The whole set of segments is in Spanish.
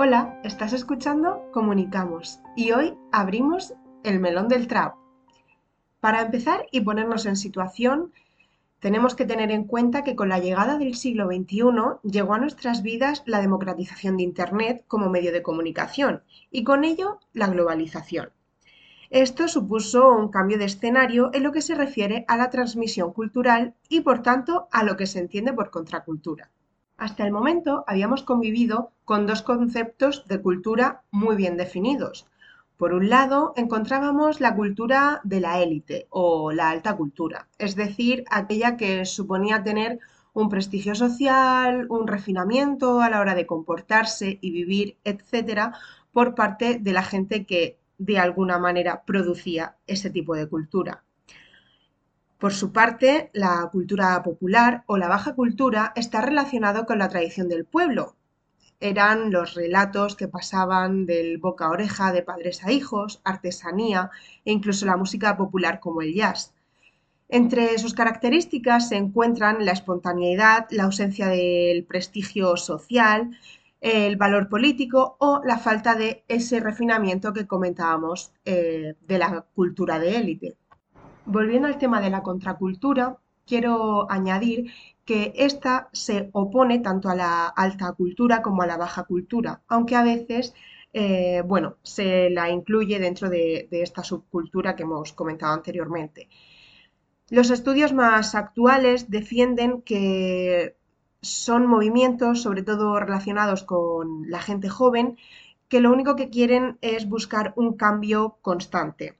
Hola, estás escuchando Comunicamos y hoy abrimos el melón del trap. Para empezar y ponernos en situación, tenemos que tener en cuenta que con la llegada del siglo XXI llegó a nuestras vidas la democratización de Internet como medio de comunicación y con ello la globalización. Esto supuso un cambio de escenario en lo que se refiere a la transmisión cultural y por tanto a lo que se entiende por contracultura. Hasta el momento habíamos convivido con dos conceptos de cultura muy bien definidos. Por un lado, encontrábamos la cultura de la élite o la alta cultura, es decir, aquella que suponía tener un prestigio social, un refinamiento a la hora de comportarse y vivir, etcétera, por parte de la gente que de alguna manera producía ese tipo de cultura. Por su parte, la cultura popular o la baja cultura está relacionado con la tradición del pueblo. Eran los relatos que pasaban del boca a oreja de padres a hijos, artesanía e incluso la música popular como el jazz. Entre sus características se encuentran la espontaneidad, la ausencia del prestigio social, el valor político o la falta de ese refinamiento que comentábamos eh, de la cultura de élite. Volviendo al tema de la contracultura, quiero añadir que esta se opone tanto a la alta cultura como a la baja cultura, aunque a veces eh, bueno, se la incluye dentro de, de, esta subcultura que hemos comentado anteriormente. Los estudios más actuales defienden que son movimientos, sobre todo relacionados con la gente joven, que lo único que quieren es buscar un cambio constante.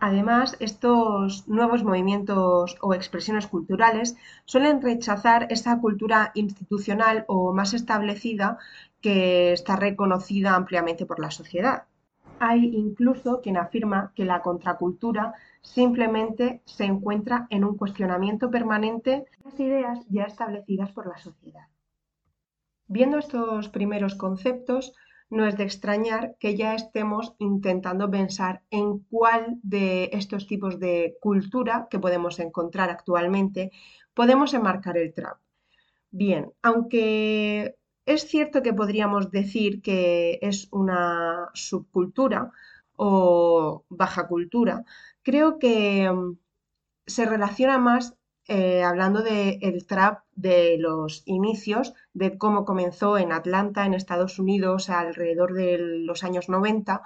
Además, estos nuevos movimientos o expresiones culturales suelen rechazar esa cultura institucional o más establecida que está reconocida ampliamente por la sociedad. Hay incluso quien afirma que la contracultura simplemente se encuentra en un cuestionamiento permanente de las ideas ya establecidas por la sociedad. Viendo estos primeros conceptos, no es de extrañar que ya estemos intentando pensar en cuál de estos tipos de cultura que podemos encontrar actualmente podemos enmarcar el trap. Bien, aunque es cierto que podríamos decir que es una subcultura o baja cultura, creo que mm, se relaciona más eh, hablando del trap de los inicios, de cómo comenzó en Atlanta, en Estados Unidos, alrededor de los años 90,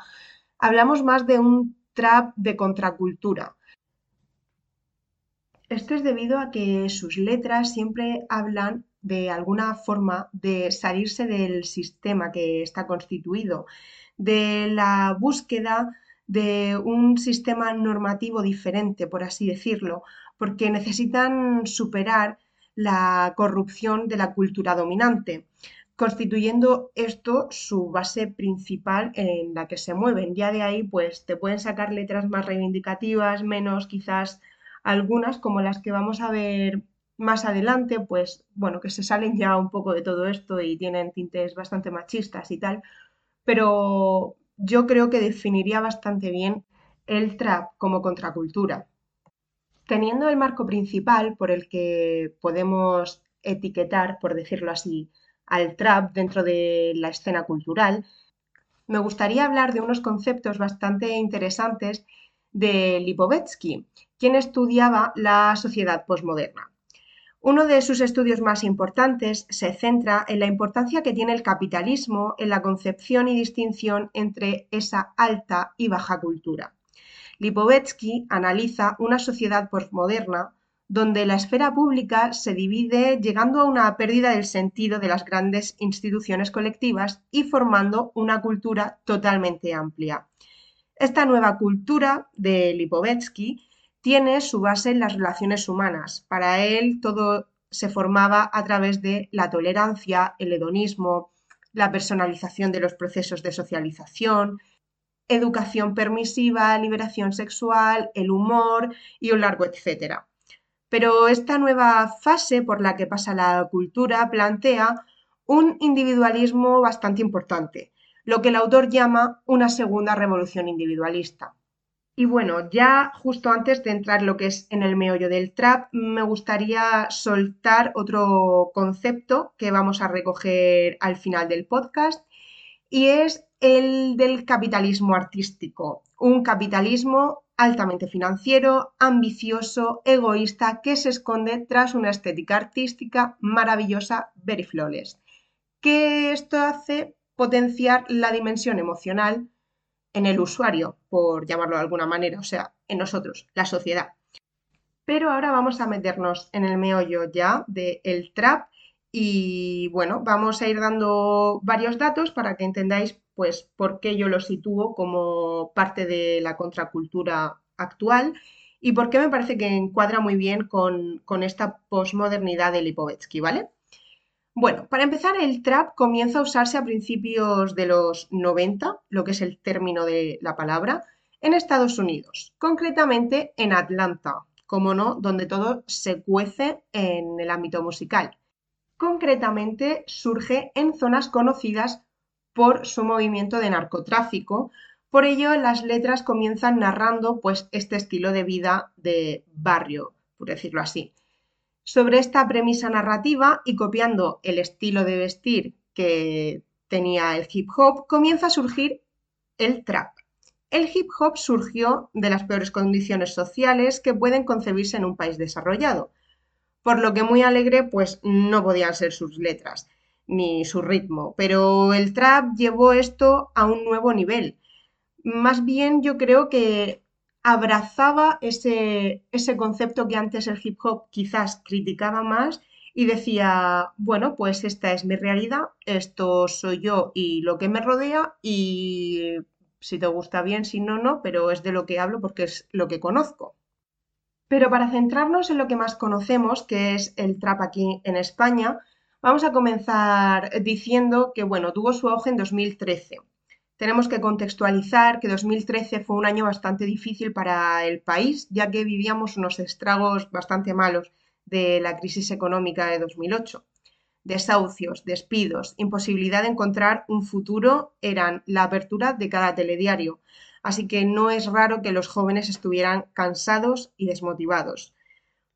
hablamos más de un trap de contracultura. Esto es debido a que sus letras siempre hablan de alguna forma de salirse del sistema que está constituido, de la búsqueda de un sistema normativo diferente, por así decirlo, porque necesitan superar la corrupción de la cultura dominante, constituyendo esto su base principal en la que se mueven. Ya de ahí, pues te pueden sacar letras más reivindicativas, menos quizás algunas, como las que vamos a ver más adelante, pues bueno, que se salen ya un poco de todo esto y tienen tintes bastante machistas y tal, pero yo creo que definiría bastante bien el trap como contracultura. Teniendo el marco principal por el que podemos etiquetar, por decirlo así, al trap dentro de la escena cultural, me gustaría hablar de unos conceptos bastante interesantes de Lipovetsky, quien estudiaba la sociedad posmoderna. Uno de sus estudios más importantes se centra en la importancia que tiene el capitalismo en la concepción y distinción entre esa alta y baja cultura. Lipovetsky analiza una sociedad postmoderna donde la esfera pública se divide llegando a una pérdida del sentido de las grandes instituciones colectivas y formando una cultura totalmente amplia. Esta nueva cultura de Lipovetsky tiene su base en las relaciones humanas. Para él todo se formaba a través de la tolerancia, el hedonismo, la personalización de los procesos de socialización, educación permisiva, liberación sexual, el humor y un largo etcétera. Pero esta nueva fase por la que pasa la cultura plantea un individualismo bastante importante, lo que el autor llama una segunda revolución individualista. Y bueno, ya justo antes de entrar lo que es en el meollo del trap, me gustaría soltar otro concepto que vamos a recoger al final del podcast y es el del capitalismo artístico, un capitalismo altamente financiero, ambicioso, egoísta, que se esconde tras una estética artística maravillosa, very flawless, que esto hace potenciar la dimensión emocional en el usuario, por llamarlo de alguna manera, o sea, en nosotros, la sociedad. Pero ahora vamos a meternos en el meollo ya del trap y bueno, vamos a ir dando varios datos para que entendáis pues por qué yo lo sitúo como parte de la contracultura actual y por qué me parece que encuadra muy bien con, con esta posmodernidad de Lipovetsky, ¿vale? Bueno, para empezar, el trap comienza a usarse a principios de los 90, lo que es el término de la palabra, en Estados Unidos, concretamente en Atlanta, como no, donde todo se cuece en el ámbito musical. Concretamente surge en zonas conocidas por su movimiento de narcotráfico, por ello las letras comienzan narrando pues este estilo de vida de barrio, por decirlo así. Sobre esta premisa narrativa y copiando el estilo de vestir que tenía el hip hop, comienza a surgir el trap. El hip hop surgió de las peores condiciones sociales que pueden concebirse en un país desarrollado, por lo que muy alegre pues no podían ser sus letras ni su ritmo, pero el trap llevó esto a un nuevo nivel. Más bien yo creo que abrazaba ese, ese concepto que antes el hip hop quizás criticaba más y decía, bueno, pues esta es mi realidad, esto soy yo y lo que me rodea y si te gusta bien, si no, no, pero es de lo que hablo porque es lo que conozco. Pero para centrarnos en lo que más conocemos, que es el trap aquí en España, vamos a comenzar diciendo que, bueno, tuvo su auge en 2013 tenemos que contextualizar que 2013 fue un año bastante difícil para el país, ya que vivíamos unos estragos bastante malos de la crisis económica de 2008. Desahucios, despidos, imposibilidad de encontrar un futuro eran la apertura de cada telediario, así que no es raro que los jóvenes estuvieran cansados y desmotivados.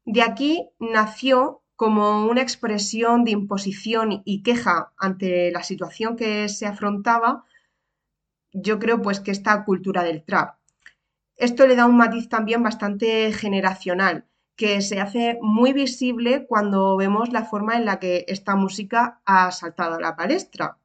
De aquí nació como una expresión de imposición y queja ante la situación que se afrontaba, yo creo pues que esta cultura del trap. Esto le da un matiz también bastante generacional, que se hace muy visible cuando vemos la forma en la que esta música ha saltado a la palestra.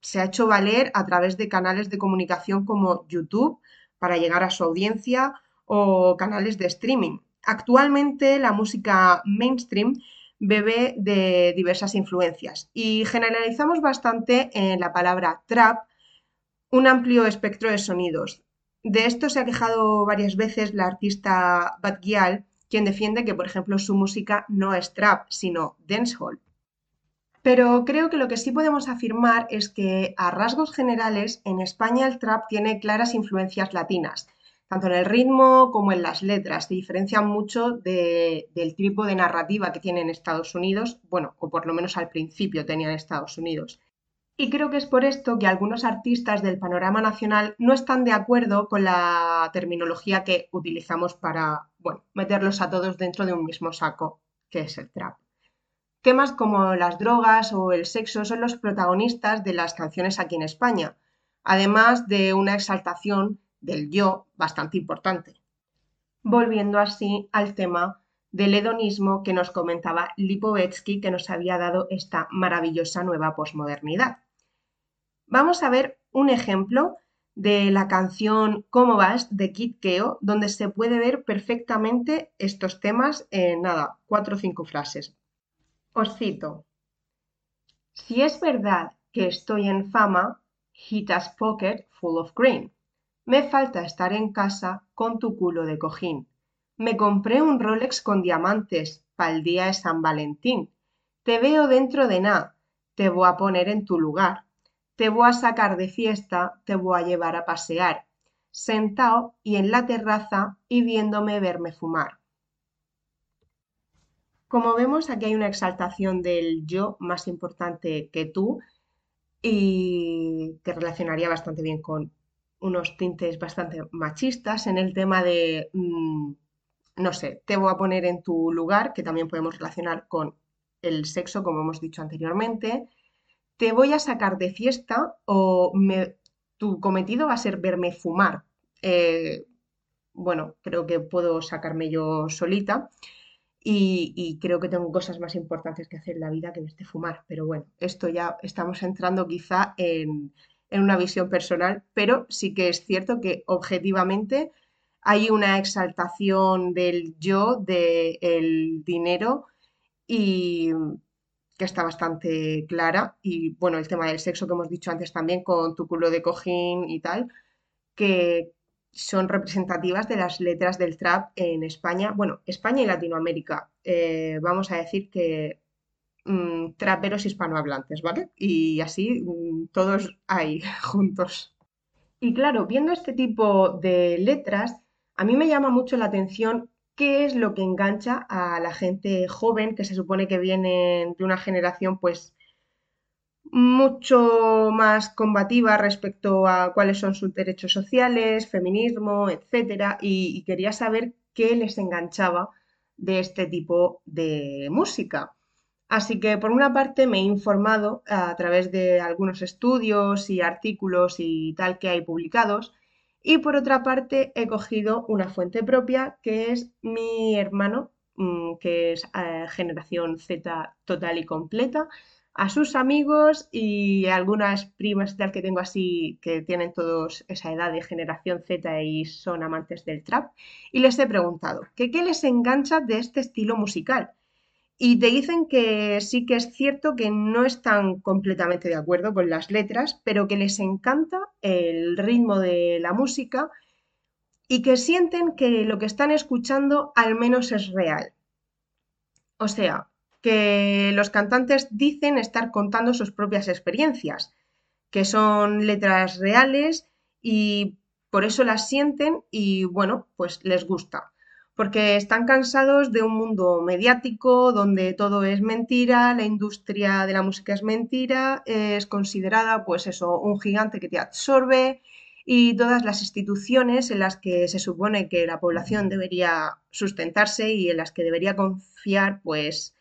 Se ha hecho valer a través de canales de comunicación como YouTube para llegar a su audiencia o canales de streaming. Actualmente la música mainstream bebe de diversas influencias y generalizamos bastante en la palabra trap un amplio espectro de sonidos. De esto se ha quejado varias veces la artista Bad Gyal, quien defiende que, por ejemplo, su música no es trap, sino dancehall. Pero creo que lo que sí podemos afirmar es que, a rasgos generales, en España el trap tiene claras influencias latinas, tanto en el ritmo como en las letras. Se diferencian mucho del tipo de narrativa que tiene en Estados Unidos, bueno, o por lo menos al principio tenía en Estados Unidos. Y creo que es por esto que algunos artistas del panorama nacional no están de acuerdo con la terminología que utilizamos para, meterlos a todos dentro de un mismo saco, que es el trap. Temas como las drogas o el sexo son los protagonistas de las canciones aquí en España, además de una exaltación del yo bastante importante. Volviendo así al tema del hedonismo que nos comentaba Lipovetsky, que nos había dado esta maravillosa nueva posmodernidad. Vamos a ver un ejemplo de la canción ¿Cómo vas? de Kid Keo, donde se puede ver perfectamente estos temas en nada, cuatro o cinco frases. Os cito. Si es verdad que estoy en fama, hit as pocket full of green. Me falta estar en casa con tu culo de cojín. Me compré un Rolex con diamantes pa'l día de San Valentín. Te veo dentro de nada, te voy a poner en tu lugar te voy a sacar de fiesta, te voy a llevar a pasear, sentado y en la terraza y viéndome verme fumar. Como vemos, aquí hay una exaltación del yo más importante que tú y que relacionaría bastante bien con unos tintes bastante machistas en el tema de, mm, no sé, te voy a poner en tu lugar, que también podemos relacionar con el sexo, como hemos dicho anteriormente, te voy a sacar de fiesta o tu cometido va a ser verme fumar. Eh, bueno, creo que puedo sacarme yo solita y, creo que tengo cosas más importantes que hacer en la vida que verte fumar. Pero bueno, esto ya estamos entrando quizá en, en una visión personal, pero sí que es cierto que objetivamente hay una exaltación del yo, del dinero y que está bastante clara. Y bueno, el tema del sexo que hemos dicho antes también con tu culo de cojín y tal, que son representativas de las letras del trap en España, bueno, España y Latinoamérica. Eh, vamos a decir que mm, traperos hispanohablantes, ¿vale? Y así mm, todos ahí juntos. Y claro, viendo este tipo de letras, a mí me llama mucho la atención qué es lo que engancha a la gente joven que se supone que vienen de una generación pues mucho más combativa respecto a cuáles son sus derechos sociales, feminismo, etcétera, y, quería saber qué les enganchaba de este tipo de música. Así que por una parte me he informado a través de algunos estudios y artículos y tal que hay publicados y por otra parte he cogido una fuente propia que es mi hermano, mm, que es eh, generación Z total y completa, a sus amigos y algunas primas tal que tengo así que tienen todos esa edad de generación Z y son amantes del trap y les he preguntado qué les engancha de este estilo musical y te dicen que sí que es cierto que no están completamente de acuerdo con las letras, pero que les encanta el ritmo de la música y que sienten que lo que están escuchando al menos es real. O sea, que los cantantes dicen estar contando sus propias experiencias, que son letras reales y por eso las sienten y bueno, pues les gusta. Porque están cansados de un mundo mediático donde todo es mentira, la industria de la música es mentira, es considerada pues eso, un gigante que te absorbe y todas las instituciones en las que se supone que la población debería sustentarse y en las que debería confiar pues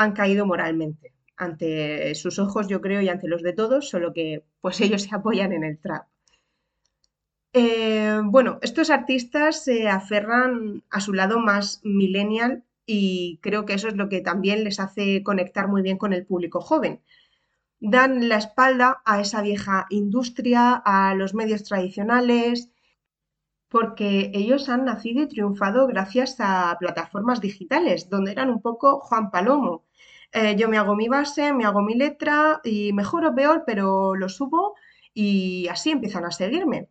han caído moralmente ante sus ojos yo creo y ante los de todos, solo que pues ellos se apoyan en el trap. Eh, bueno, estos artistas se aferran a su lado más millennial y creo que eso es lo que también les hace conectar muy bien con el público joven. Dan la espalda a esa vieja industria, a los medios tradicionales, porque ellos han nacido y triunfado gracias a plataformas digitales, donde eran un poco Juan Palomo. Eh, yo me hago mi base, me hago mi letra y mejor o peor, pero lo subo y así empiezan a seguirme.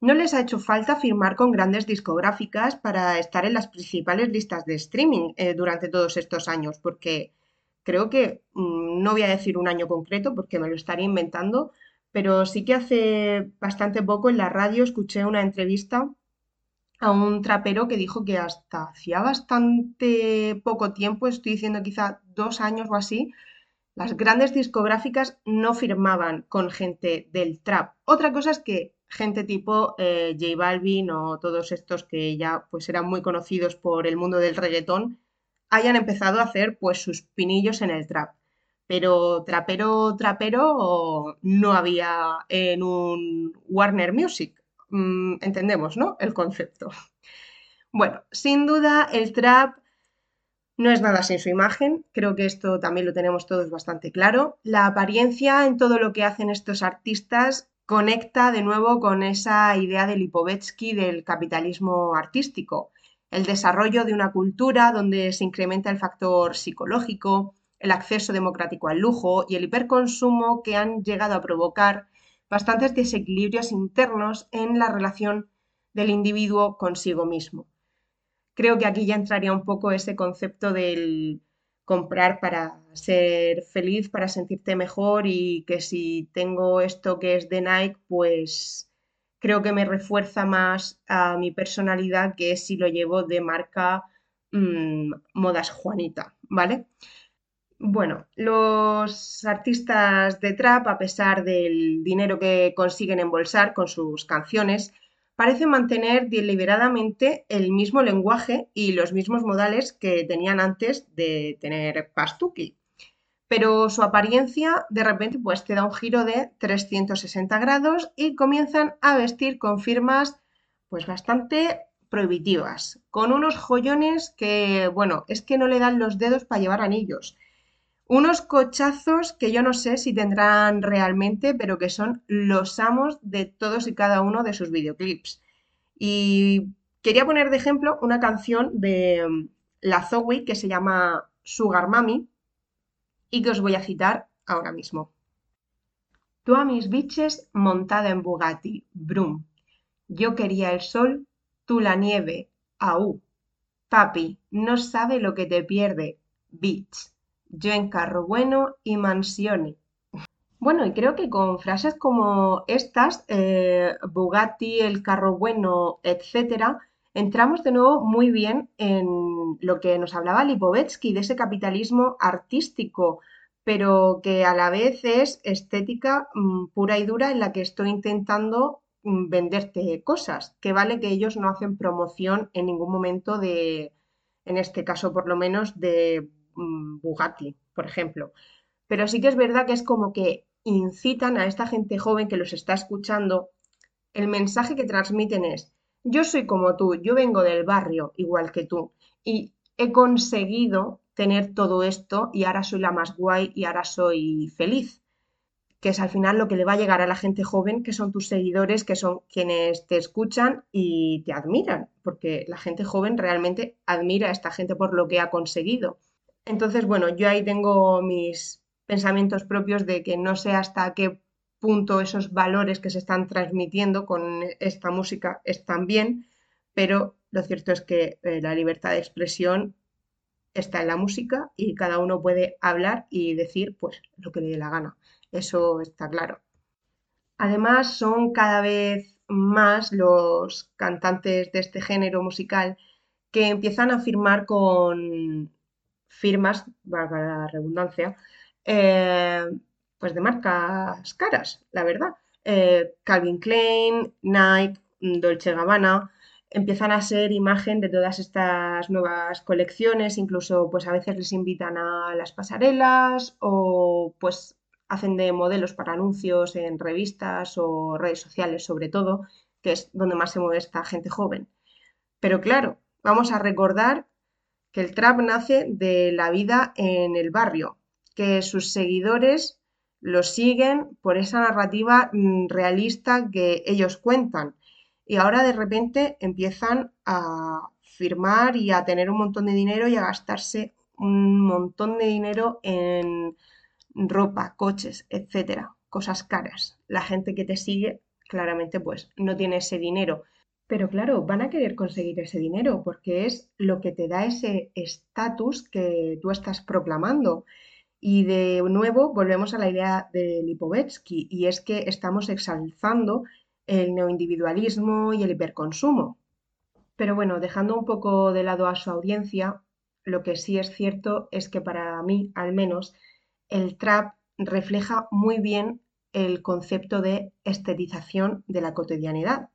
No les ha hecho falta firmar con grandes discográficas para estar en las principales listas de streaming eh, durante todos estos años, porque creo que, mm, no voy a decir un año concreto porque me lo estaría inventando, pero sí que hace bastante poco en la radio escuché una entrevista a un trapero que dijo que hasta hacía bastante poco tiempo, estoy diciendo quizá dos años o así, las grandes discográficas no firmaban con gente del trap. Otra cosa es que gente tipo eh, J Balvin o todos estos que ya pues eran muy conocidos por el mundo del reggaetón, hayan empezado a hacer pues sus pinillos en el trap. Pero trapero, trapero no había en un Warner Music. Mm, entendemos, ¿no? El concepto. Bueno, sin duda el trap no es nada sin su imagen, creo que esto también lo tenemos todos bastante claro. La apariencia en todo lo que hacen estos artistas conecta de nuevo con esa idea de Lipovetsky del capitalismo artístico, el desarrollo de una cultura donde se incrementa el factor psicológico, el acceso democrático al lujo y el hiperconsumo que han llegado a provocar bastantes desequilibrios internos en la relación del individuo consigo mismo. Creo que aquí ya entraría un poco ese concepto del comprar para ser feliz, para sentirte mejor y que si tengo esto que es de Nike, pues creo que me refuerza más a mi personalidad que si lo llevo de marca mm, Modas Juanita, ¿vale? Bueno, los artistas de trap, a pesar del dinero que consiguen embolsar con sus canciones, parece mantener deliberadamente el mismo lenguaje y los mismos modales que tenían antes de tener Pastuki. pero su apariencia de repente pues te da un giro de 360 grados y comienzan a vestir con firmas pues bastante prohibitivas, con unos joyones que, bueno, es que no le dan los dedos para llevar anillos. Unos cochazos que yo no sé si tendrán realmente, pero que son los amos de todos y cada uno de sus videoclips. Y quería poner de ejemplo una canción de mm, la Zoe que se llama Sugar Mami y que os voy a citar ahora mismo. Tú a mis biches montada en Bugatti, brum. Yo quería el sol, tú la nieve, au. Papi, no sabe lo que te pierde, bitch yo en carro bueno y mansione. Bueno, y creo que con frases como estas, eh, Bugatti, el carro bueno, etcétera, entramos de nuevo muy bien en lo que nos hablaba Lipovetsky, de ese capitalismo artístico, pero que a la vez es estética mm, pura y dura en la que estoy intentando mm, venderte cosas, que vale que ellos no hacen promoción en ningún momento de, en este caso por lo menos, de Bugatti, por ejemplo. Pero sí que es verdad que es como que incitan a esta gente joven que los está escuchando, el mensaje que transmiten es, yo soy como tú, yo vengo del barrio igual que tú y he conseguido tener todo esto y ahora soy la más guay y ahora soy feliz, que es al final lo que le va a llegar a la gente joven, que son tus seguidores, que son quienes te escuchan y te admiran, porque la gente joven realmente admira a esta gente por lo que ha conseguido. Entonces, bueno, yo ahí tengo mis pensamientos propios de que no sé hasta qué punto esos valores que se están transmitiendo con esta música están bien, pero lo cierto es que eh, la libertad de expresión está en la música y cada uno puede hablar y decir pues lo que le dé la gana. Eso está claro. Además, son cada vez más los cantantes de este género musical que empiezan a firmar con firmas, valga la redundancia, eh, pues de marcas caras, la verdad. Eh, Calvin Klein, Nike, Dolce Gabbana, empiezan a ser imagen de todas estas nuevas colecciones, incluso pues a veces les invitan a las pasarelas o pues hacen de modelos para anuncios en revistas o redes sociales sobre todo, que es donde más se mueve esta gente joven. Pero claro, vamos a recordar que el trap nace de la vida en el barrio, que sus seguidores lo siguen por esa narrativa mm, realista que ellos cuentan. Y ahora de repente empiezan a firmar y a tener un montón de dinero y a gastarse un montón de dinero en ropa, coches, etcétera, cosas caras. La gente que te sigue claramente pues no tiene ese dinero pero claro, van a querer conseguir ese dinero porque es lo que te da ese estatus que tú estás proclamando. Y de nuevo volvemos a la idea de Lipovetsky y es que estamos exalzando el neoindividualismo y el hiperconsumo. Pero bueno, dejando un poco de lado a su audiencia, lo que sí es cierto es que para mí, al menos, el trap refleja muy bien el concepto de estetización de la cotidianidad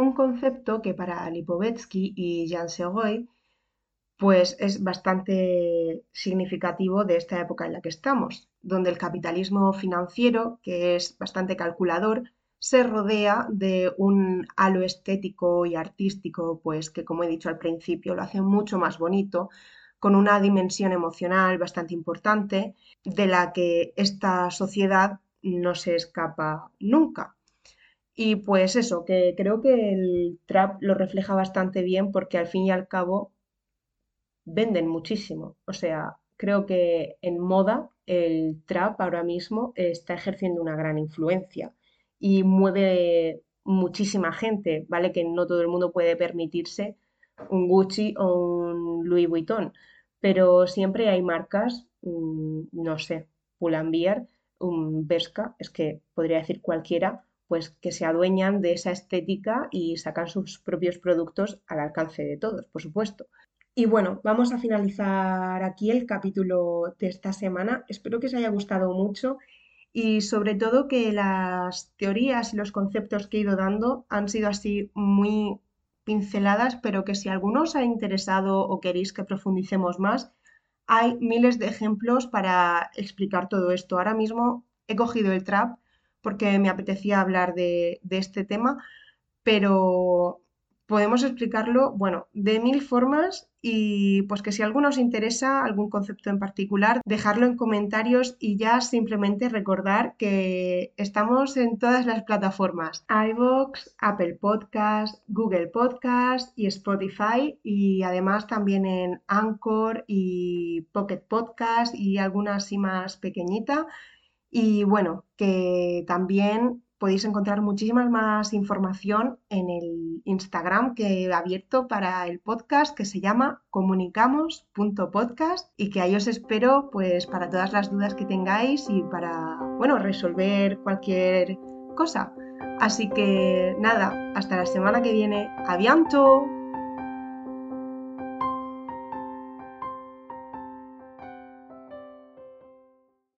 un concepto que para Lipovetsky y Jan Segoy pues es bastante significativo de esta época en la que estamos, donde el capitalismo financiero, que es bastante calculador, se rodea de un halo estético y artístico, pues que como he dicho al principio lo hace mucho más bonito, con una dimensión emocional bastante importante, de la que esta sociedad no se escapa nunca. Y pues eso, que creo que el trap lo refleja bastante bien porque al fin y al cabo venden muchísimo. O sea, creo que en moda el trap ahora mismo está ejerciendo una gran influencia y mueve muchísima gente, ¿vale? Que no todo el mundo puede permitirse un Gucci o un Louis Vuitton, pero siempre hay marcas, mm, no sé, Pull&Bear, un Bershka, es que podría decir cualquiera, pues que se adueñan de esa estética y sacan sus propios productos al alcance de todos, por supuesto. Y bueno, vamos a finalizar aquí el capítulo de esta semana. Espero que os haya gustado mucho y sobre todo que las teorías y los conceptos que he ido dando han sido así muy pinceladas, pero que si alguno os ha interesado o queréis que profundicemos más, hay miles de ejemplos para explicar todo esto. Ahora mismo he cogido el trap porque me apetecía hablar de, este tema, pero podemos explicarlo, bueno, de mil formas y pues que si alguno os interesa algún concepto en particular, dejarlo en comentarios y ya simplemente recordar que estamos en todas las plataformas, iVoox, Apple Podcast, Google Podcast y Spotify y además también en Anchor y Pocket Podcast y alguna así más pequeñita. Y bueno, que también podéis encontrar muchísima más información en el Instagram que he abierto para el podcast que se llama comunicamos.podcast y que ahí os espero pues para todas las dudas que tengáis y para bueno, resolver cualquier cosa. Así que nada, hasta la semana que viene. ¡Avianto!